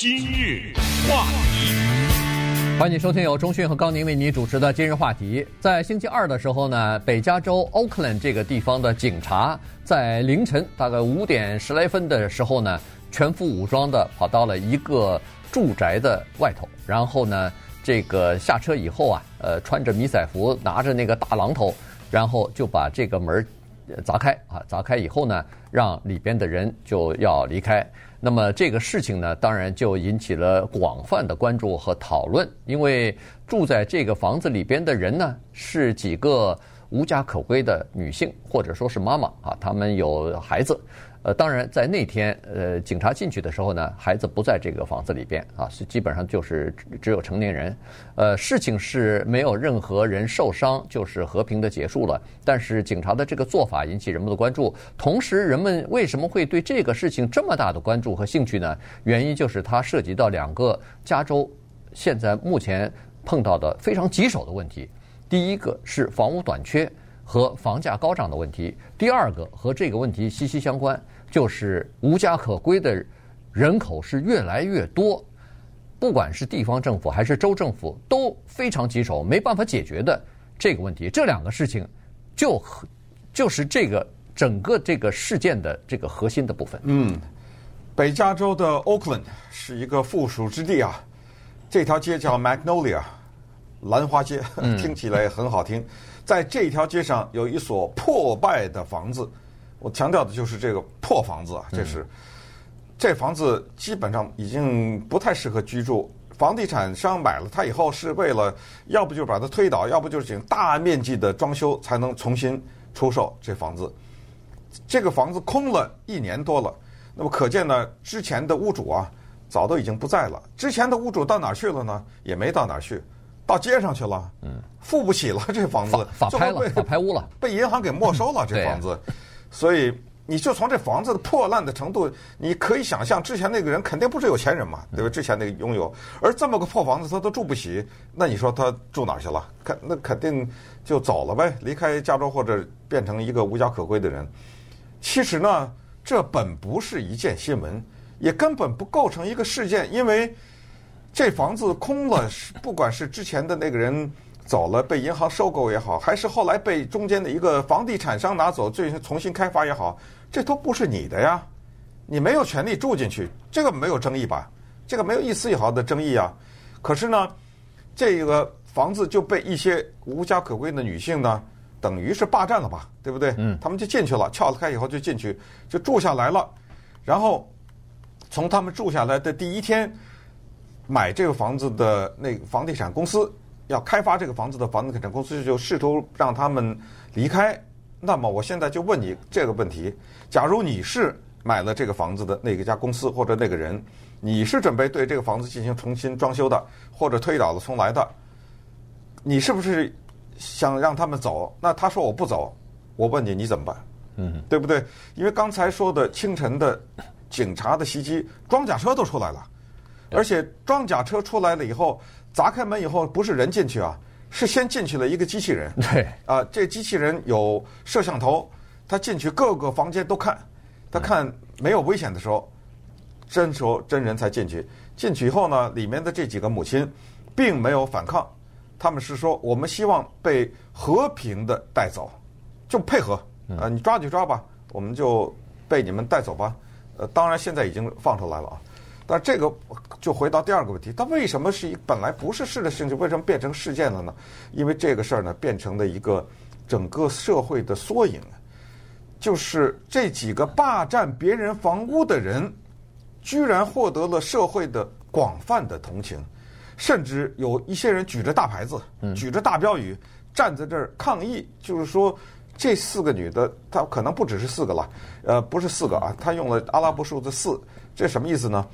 今日话题，欢迎收听由中讯和高宁为你主持的今日话题。在星期二的时候呢，北加州 Oakland 这个地方的警察在凌晨大概五点十来分的时候呢，全副武装的跑到了一个住宅的外头，然后呢，这个下车以后啊，呃，穿着迷彩服，拿着那个大榔头，然后就把这个门砸开啊，砸开以后呢，让里边的人就要离开。那么这个事情呢，当然就引起了广泛的关注和讨论，因为住在这个房子里边的人呢，是几个无家可归的女性，或者说是妈妈啊，她们有孩子。呃，当然，在那天，呃，警察进去的时候呢，孩子不在这个房子里边啊，是基本上就是只有成年人。呃，事情是没有任何人受伤，就是和平的结束了。但是警察的这个做法引起人们的关注，同时人们为什么会对这个事情这么大的关注和兴趣呢？原因就是它涉及到两个加州现在目前碰到的非常棘手的问题。第一个是房屋短缺。和房价高涨的问题，第二个和这个问题息息相关，就是无家可归的人口是越来越多，不管是地方政府还是州政府都非常棘手，没办法解决的这个问题。这两个事情就就是这个整个这个事件的这个核心的部分。嗯，北加州的 Oakland 是一个富庶之地啊，这条街叫 Magnolia 兰花街，听起来很好听。嗯在这条街上有一所破败的房子，我强调的就是这个破房子啊，这是这房子基本上已经不太适合居住。房地产商买了它以后是为了，要不就把它推倒，要不就是进行大面积的装修才能重新出售这房子。这个房子空了一年多了，那么可见呢，之前的屋主啊早都已经不在了。之前的屋主到哪儿去了呢？也没到哪儿去。到街上去了，嗯，付不起了，这房子法拍了，法拍屋了，被银行给没收了，这房子，所以你就从这房子的破烂的程度，你可以想象，之前那个人肯定不是有钱人嘛，对吧？之前那个拥有，而这么个破房子他都住不起，那你说他住哪儿去了？肯那肯定就走了呗，离开加州或者变成一个无家可归的人。其实呢，这本不是一件新闻，也根本不构成一个事件，因为。这房子空了，不管是之前的那个人走了，被银行收购也好，还是后来被中间的一个房地产商拿走，最重新开发也好，这都不是你的呀，你没有权利住进去，这个没有争议吧？这个没有一丝一毫的争议啊。可是呢，这个房子就被一些无家可归的女性呢，等于是霸占了吧，对不对？嗯，他们就进去了，撬开以后就进去，就住下来了。然后从他们住下来的第一天。买这个房子的那房地产公司要开发这个房子的房地产公司就试图让他们离开。那么我现在就问你这个问题：假如你是买了这个房子的那个家公司或者那个人，你是准备对这个房子进行重新装修的，或者推倒了重来的，你是不是想让他们走？那他说我不走，我问你你怎么办？嗯，对不对？因为刚才说的清晨的警察的袭击，装甲车都出来了。而且装甲车出来了以后，砸开门以后，不是人进去啊，是先进去了一个机器人。对。啊，这机器人有摄像头，他进去各个房间都看，他看没有危险的时候，真时候真人才进去。进去以后呢，里面的这几个母亲并没有反抗，他们是说我们希望被和平的带走，就配合。啊，你抓就抓吧，我们就被你们带走吧。呃，当然现在已经放出来了啊。但这个就回到第二个问题，它为什么是一本来不是事的事情，为什么变成事件了呢？因为这个事儿呢，变成了一个整个社会的缩影，就是这几个霸占别人房屋的人，居然获得了社会的广泛的同情，甚至有一些人举着大牌子，举着大标语站在这儿抗议，就是说这四个女的，她可能不只是四个了，呃，不是四个啊，她用了阿拉伯数字四，这什么意思呢？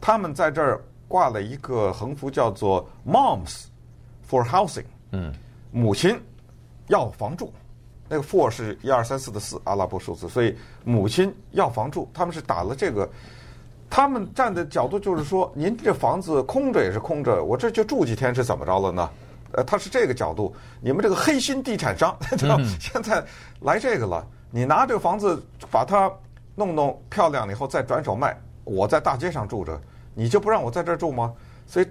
他们在这儿挂了一个横幅，叫做 “Moms for Housing”。嗯，母亲要房住。那个 “for” 是一二三四的四阿拉伯数字，所以母亲要房住。他们是打了这个，他们站的角度就是说，您这房子空着也是空着，我这就住几天是怎么着了呢？呃，他是这个角度。你们这个黑心地产商，嗯、现在来这个了，你拿这个房子把它弄弄漂亮了以后再转手卖，我在大街上住着。你就不让我在这儿住吗？所以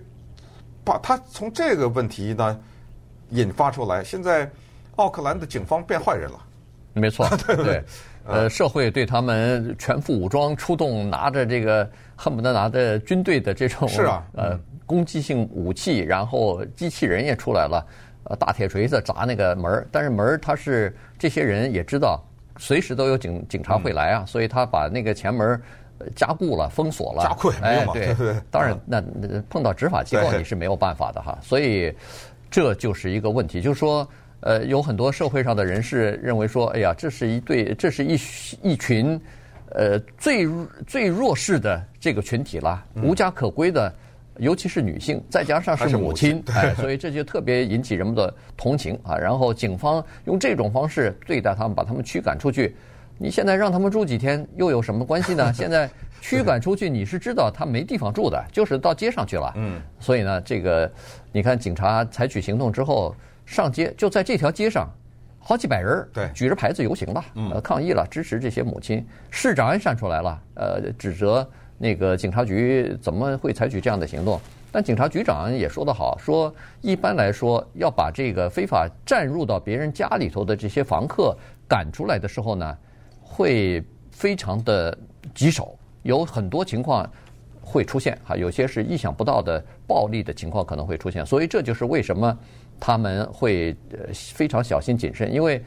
把他从这个问题呢引发出来，现在奥克兰的警方变坏人了。没错，对，对，呃，社会对他们全副武装出动，拿着这个恨不得拿着军队的这种是啊，呃，攻击性武器，然后机器人也出来了，呃，大铁锤子砸那个门，但是门他是这些人也知道，随时都有警警察会来啊，所以他把那个前门加固了，封锁了，加固没有嘛？对 对，当然那碰到执法机构你是没有办法的哈，所以这就是一个问题，就是说。呃，有很多社会上的人士认为说，哎呀，这是一对，这是一一群，呃，最最弱势的这个群体了，无家可归的，尤其是女性，再加上是母亲，哎，所以这就特别引起人们的同情啊。然后警方用这种方式对待他们，把他们驱赶出去。你现在让他们住几天，又有什么关系呢？现在驱赶出去，你是知道他没地方住的，就是到街上去了。嗯，所以呢，这个你看，警察采取行动之后。上街就在这条街上，好几百人对举着牌子游行了，呃，抗议了，支持这些母亲。市长也站出来了，呃，指责那个警察局怎么会采取这样的行动。但警察局长也说得好，说一般来说要把这个非法占入到别人家里头的这些房客赶出来的时候呢，会非常的棘手，有很多情况会出现哈，有些是意想不到的暴力的情况可能会出现，所以这就是为什么。他们会呃非常小心谨慎，因为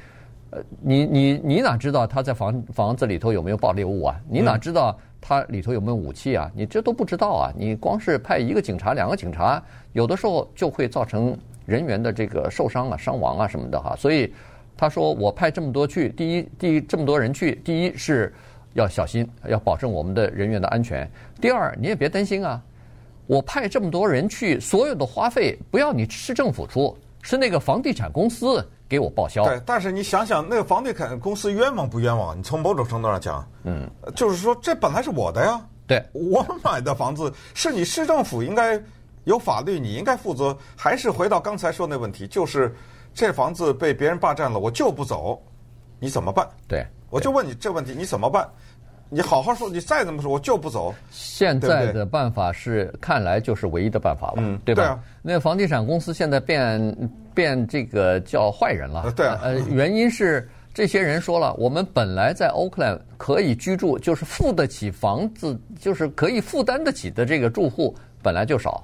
呃你你你哪知道他在房房子里头有没有爆裂物啊？你哪知道他里头有没有武器啊？你这都不知道啊！你光是派一个警察、两个警察，有的时候就会造成人员的这个受伤啊、伤亡啊什么的哈。所以他说我派这么多去，第一第一这么多人去，第一是要小心，要保证我们的人员的安全。第二你也别担心啊。我派这么多人去，所有的花费不要你市政府出，是那个房地产公司给我报销。对，但是你想想，那个房地产公司冤枉不冤枉？你从某种程度上讲，嗯，就是说这本来是我的呀，对，我买的房子是你市政府应该有法律，你应该负责。还是回到刚才说那问题，就是这房子被别人霸占了，我就不走，你怎么办？对，我就问你这问题，你怎么办？你好好说，你再怎么说，我就不走。现在的办法是，看来就是唯一的办法了，嗯，对吧？对啊。那房地产公司现在变变这个叫坏人了，对啊。呃，原因是这些人说了，我们本来在奥克兰可以居住，就是付得起房子，就是可以负担得起的这个住户本来就少。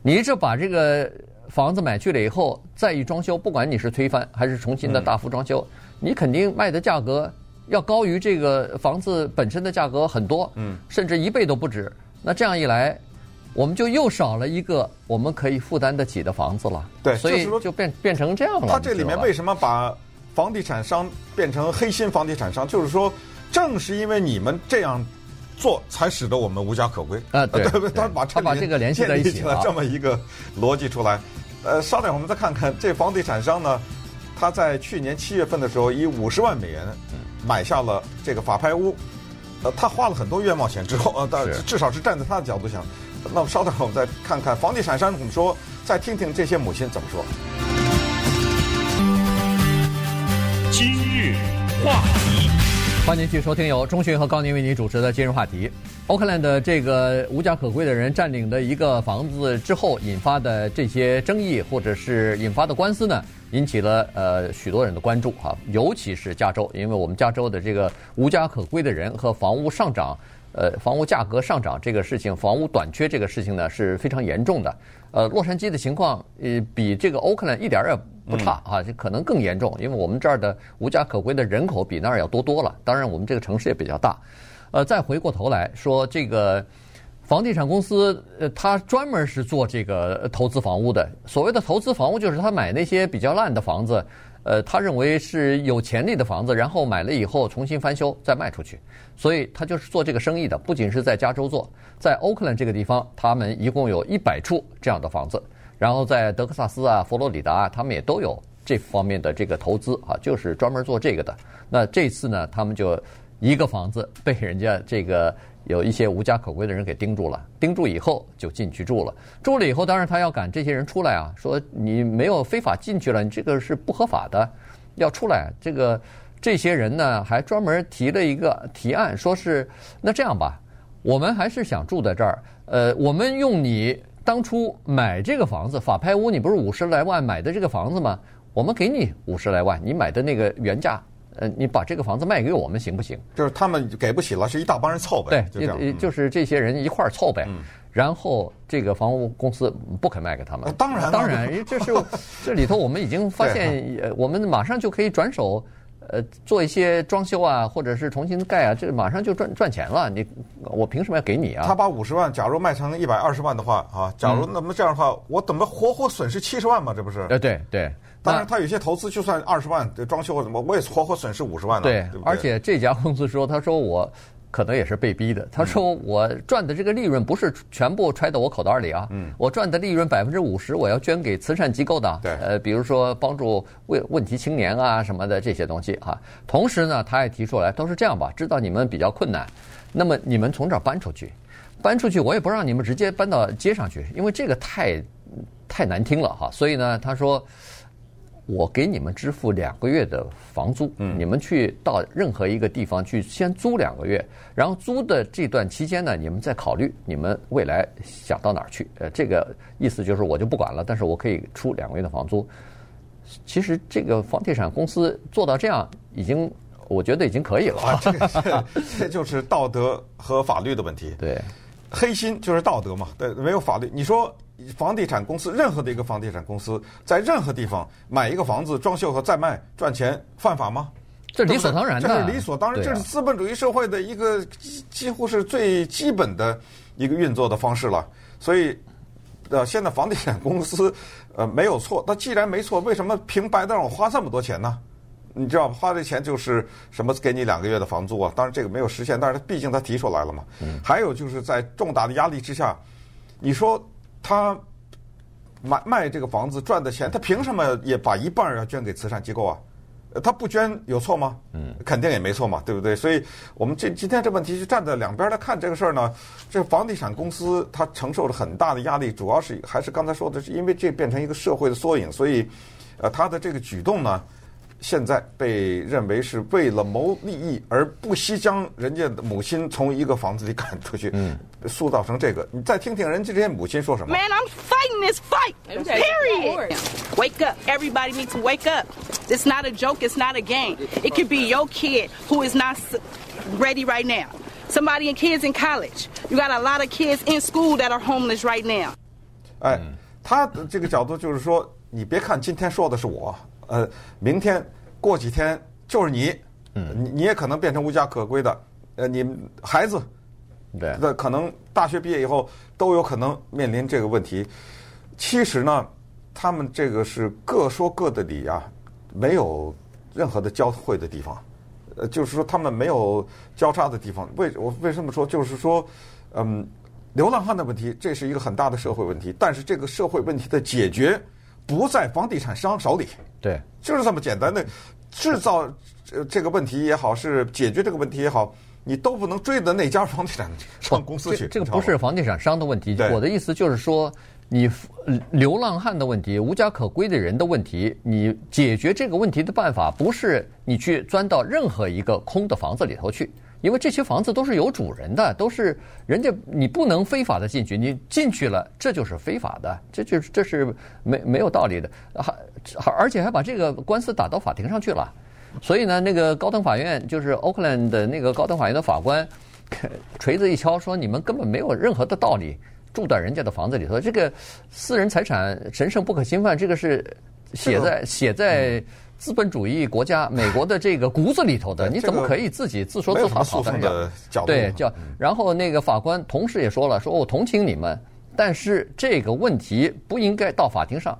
你这把这个房子买去了以后，再一装修，不管你是推翻还是重新的大幅装修，你肯定卖的价格。要高于这个房子本身的价格很多，嗯，甚至一倍都不止。那这样一来，我们就又少了一个我们可以负担得起的房子了。对，所以就变变成这样了。他这里面为什么把房地产商变成黑心房地产商？就是说，正是因为你们这样做，才使得我们无家可归。啊，对，他把他把这个联系在一起了，这么一个逻辑出来。呃，稍等，我们再看看这房地产商呢，他在去年七月份的时候以五十万美元。买下了这个法拍屋，呃，他花了很多冤枉钱之后，呃，但至少是站在他的角度想。那么稍等，我们再看看房地产商怎么说，再听听这些母亲怎么说。今日话题，欢迎继续收听由钟迅和高宁为您主持的今日话题。奥克兰的这个无家可归的人占领的一个房子之后引发的这些争议，或者是引发的官司呢？引起了呃许多人的关注哈，尤其是加州，因为我们加州的这个无家可归的人和房屋上涨，呃，房屋价格上涨这个事情，房屋短缺这个事情呢是非常严重的。呃，洛杉矶的情况呃比这个奥克兰一点儿也不差啊，就可能更严重，因为我们这儿的无家可归的人口比那儿要多多了。当然，我们这个城市也比较大。呃，再回过头来说这个。房地产公司，呃，他专门是做这个投资房屋的。所谓的投资房屋，就是他买那些比较烂的房子，呃，他认为是有潜力的房子，然后买了以后重新翻修再卖出去。所以他就是做这个生意的。不仅是在加州做，在欧克兰这个地方，他们一共有一百处这样的房子。然后在德克萨斯啊、佛罗里达啊，他们也都有这方面的这个投资啊，就是专门做这个的。那这次呢，他们就一个房子被人家这个。有一些无家可归的人给盯住了，盯住以后就进去住了。住了以后，当然他要赶这些人出来啊，说你没有非法进去了，你这个是不合法的，要出来。这个这些人呢，还专门提了一个提案，说是那这样吧，我们还是想住在这儿，呃，我们用你当初买这个房子法拍屋，你不是五十来万买的这个房子吗？我们给你五十来万，你买的那个原价。呃，你把这个房子卖给我们行不行？就是他们给不起了，是一大帮人凑呗。对，就这样，嗯、就是这些人一块儿凑呗。嗯、然后这个房屋公司不肯卖给他们。当然，当然，这是 这里头我们已经发现，呃，我们马上就可以转手，呃，做一些装修啊，或者是重新盖啊，这马上就赚赚钱了。你我凭什么要给你啊？他把五十万，假如卖成一百二十万的话啊，假如那么这样的话，嗯、我怎么活活损失七十万嘛？这不是？呃，对对。当然，他有些投资就算二十万的装修或怎么，我也活活损失五十万呢。对，对对，而且这家公司说，他说我可能也是被逼的。他说我赚的这个利润不是全部揣到我口袋里啊，嗯，我赚的利润百分之五十我要捐给慈善机构的。对，呃，比如说帮助问问题青年啊什么的这些东西啊。同时呢，他也提出来，都是这样吧，知道你们比较困难，那么你们从这儿搬出去，搬出去我也不让你们直接搬到街上去，因为这个太太难听了哈。所以呢，他说。我给你们支付两个月的房租，你们去到任何一个地方去先租两个月，然后租的这段期间呢，你们再考虑你们未来想到哪儿去。呃，这个意思就是我就不管了，但是我可以出两个月的房租。其实这个房地产公司做到这样，已经我觉得已经可以了。啊，这就是道德和法律的问题。对，黑心就是道德嘛。对，没有法律，你说。房地产公司，任何的一个房地产公司，在任何地方买一个房子装修和再卖赚钱，犯法吗？这理所当然的，这是理所当然，这是资本主义社会的一个几乎是最基本的一个运作的方式了。所以，呃，现在房地产公司呃没有错，那既然没错，为什么平白的让我花这么多钱呢？你知道花这钱就是什么？给你两个月的房租啊？当然这个没有实现，但是毕竟他提出来了嘛。嗯。还有就是在重大的压力之下，你说。他买卖这个房子赚的钱，他凭什么也把一半要捐给慈善机构啊？他不捐有错吗？嗯，肯定也没错嘛，对不对？所以我们这今天这问题是站在两边来看这个事儿呢。这房地产公司它承受着很大的压力，主要是还是刚才说的，是因为这变成一个社会的缩影，所以呃，他的这个举动呢。现在被认为是为了谋利益而不惜将人家的母亲从一个房子里赶出去，嗯，塑造成这个。你再听听人家这些母亲说什么？Man, I'm fighting this fight. Period. Wake up, everybody needs to wake up. It's not a joke. It's not a game. It could be your kid who is not ready right now. Somebody and kids in college. You got a lot of kids in school that are homeless right now. 哎，他的这个角度就是说，你别看今天说的是我。呃，明天过几天就是你，嗯，你你也可能变成无家可归的，呃，你孩子，对，那可能大学毕业以后都有可能面临这个问题。其实呢，他们这个是各说各的理啊，没有任何的交汇的地方，呃，就是说他们没有交叉的地方。为我为什么说？就是说，嗯，流浪汉的问题，这是一个很大的社会问题，但是这个社会问题的解决。不在房地产商手里，对，就是这么简单的，制造这个问题也好，是解决这个问题也好，你都不能追到那家房地产商公司去。这个不是房地产商的问题，我的意思就是说，你流浪汉的问题、无家可归的人的问题，你解决这个问题的办法，不是你去钻到任何一个空的房子里头去。因为这些房子都是有主人的，都是人家，你不能非法的进去，你进去了，这就是非法的，这就是这是没没有道理的，还而且还把这个官司打到法庭上去了，所以呢，那个高等法院就是 Oakland 的那个高等法院的法官，锤子一敲说，你们根本没有任何的道理住在人家的房子里头，这个私人财产神圣不可侵犯，这个是写在写在。资本主义国家，美国的这个骨子里头的，你怎么可以自己自说自话跑在这儿？对，叫然后那个法官同时也说了，说我同情你们，但是这个问题不应该到法庭上。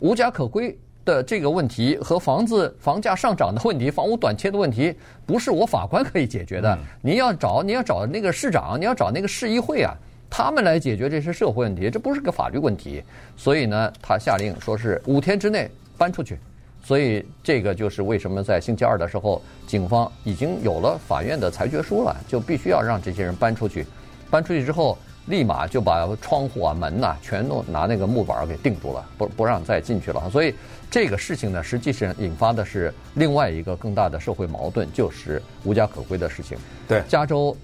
无家可归的这个问题和房子房价上涨的问题、房屋短缺的问题，不是我法官可以解决的。你要找你要找那个市长，你要找那个市议会啊，他们来解决这些社会问题，这不是个法律问题。所以呢，他下令说是五天之内搬出去。所以这个就是为什么在星期二的时候，警方已经有了法院的裁决书了，就必须要让这些人搬出去。搬出去之后，立马就把窗户啊、门呐，全都拿那个木板给钉住了，不不让再进去了。所以这个事情呢，实际上引发的是另外一个更大的社会矛盾，就是无家可归的事情。对，加州，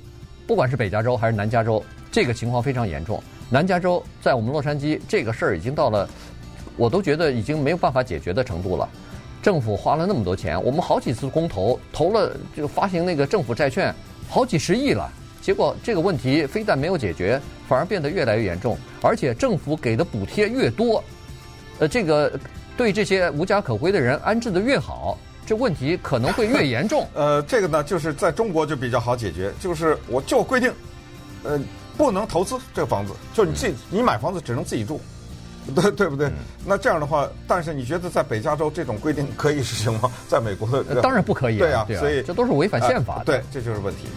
不管是北加州还是南加州。这个情况非常严重。南加州在我们洛杉矶，这个事儿已经到了，我都觉得已经没有办法解决的程度了。政府花了那么多钱，我们好几次公投投了，就发行那个政府债券，好几十亿了。结果这个问题非但没有解决，反而变得越来越严重，而且政府给的补贴越多，呃，这个对这些无家可归的人安置的越好，这问题可能会越严重。呃，这个呢，就是在中国就比较好解决，就是我就规定，呃，不能投资这个房子，就是你自己你买房子只能自己住。对对不对？那这样的话，但是你觉得在北加州这种规定可以实行吗？在美国的当然不可以，对啊，对啊，所以这都是违反宪法的。对，这就是问题。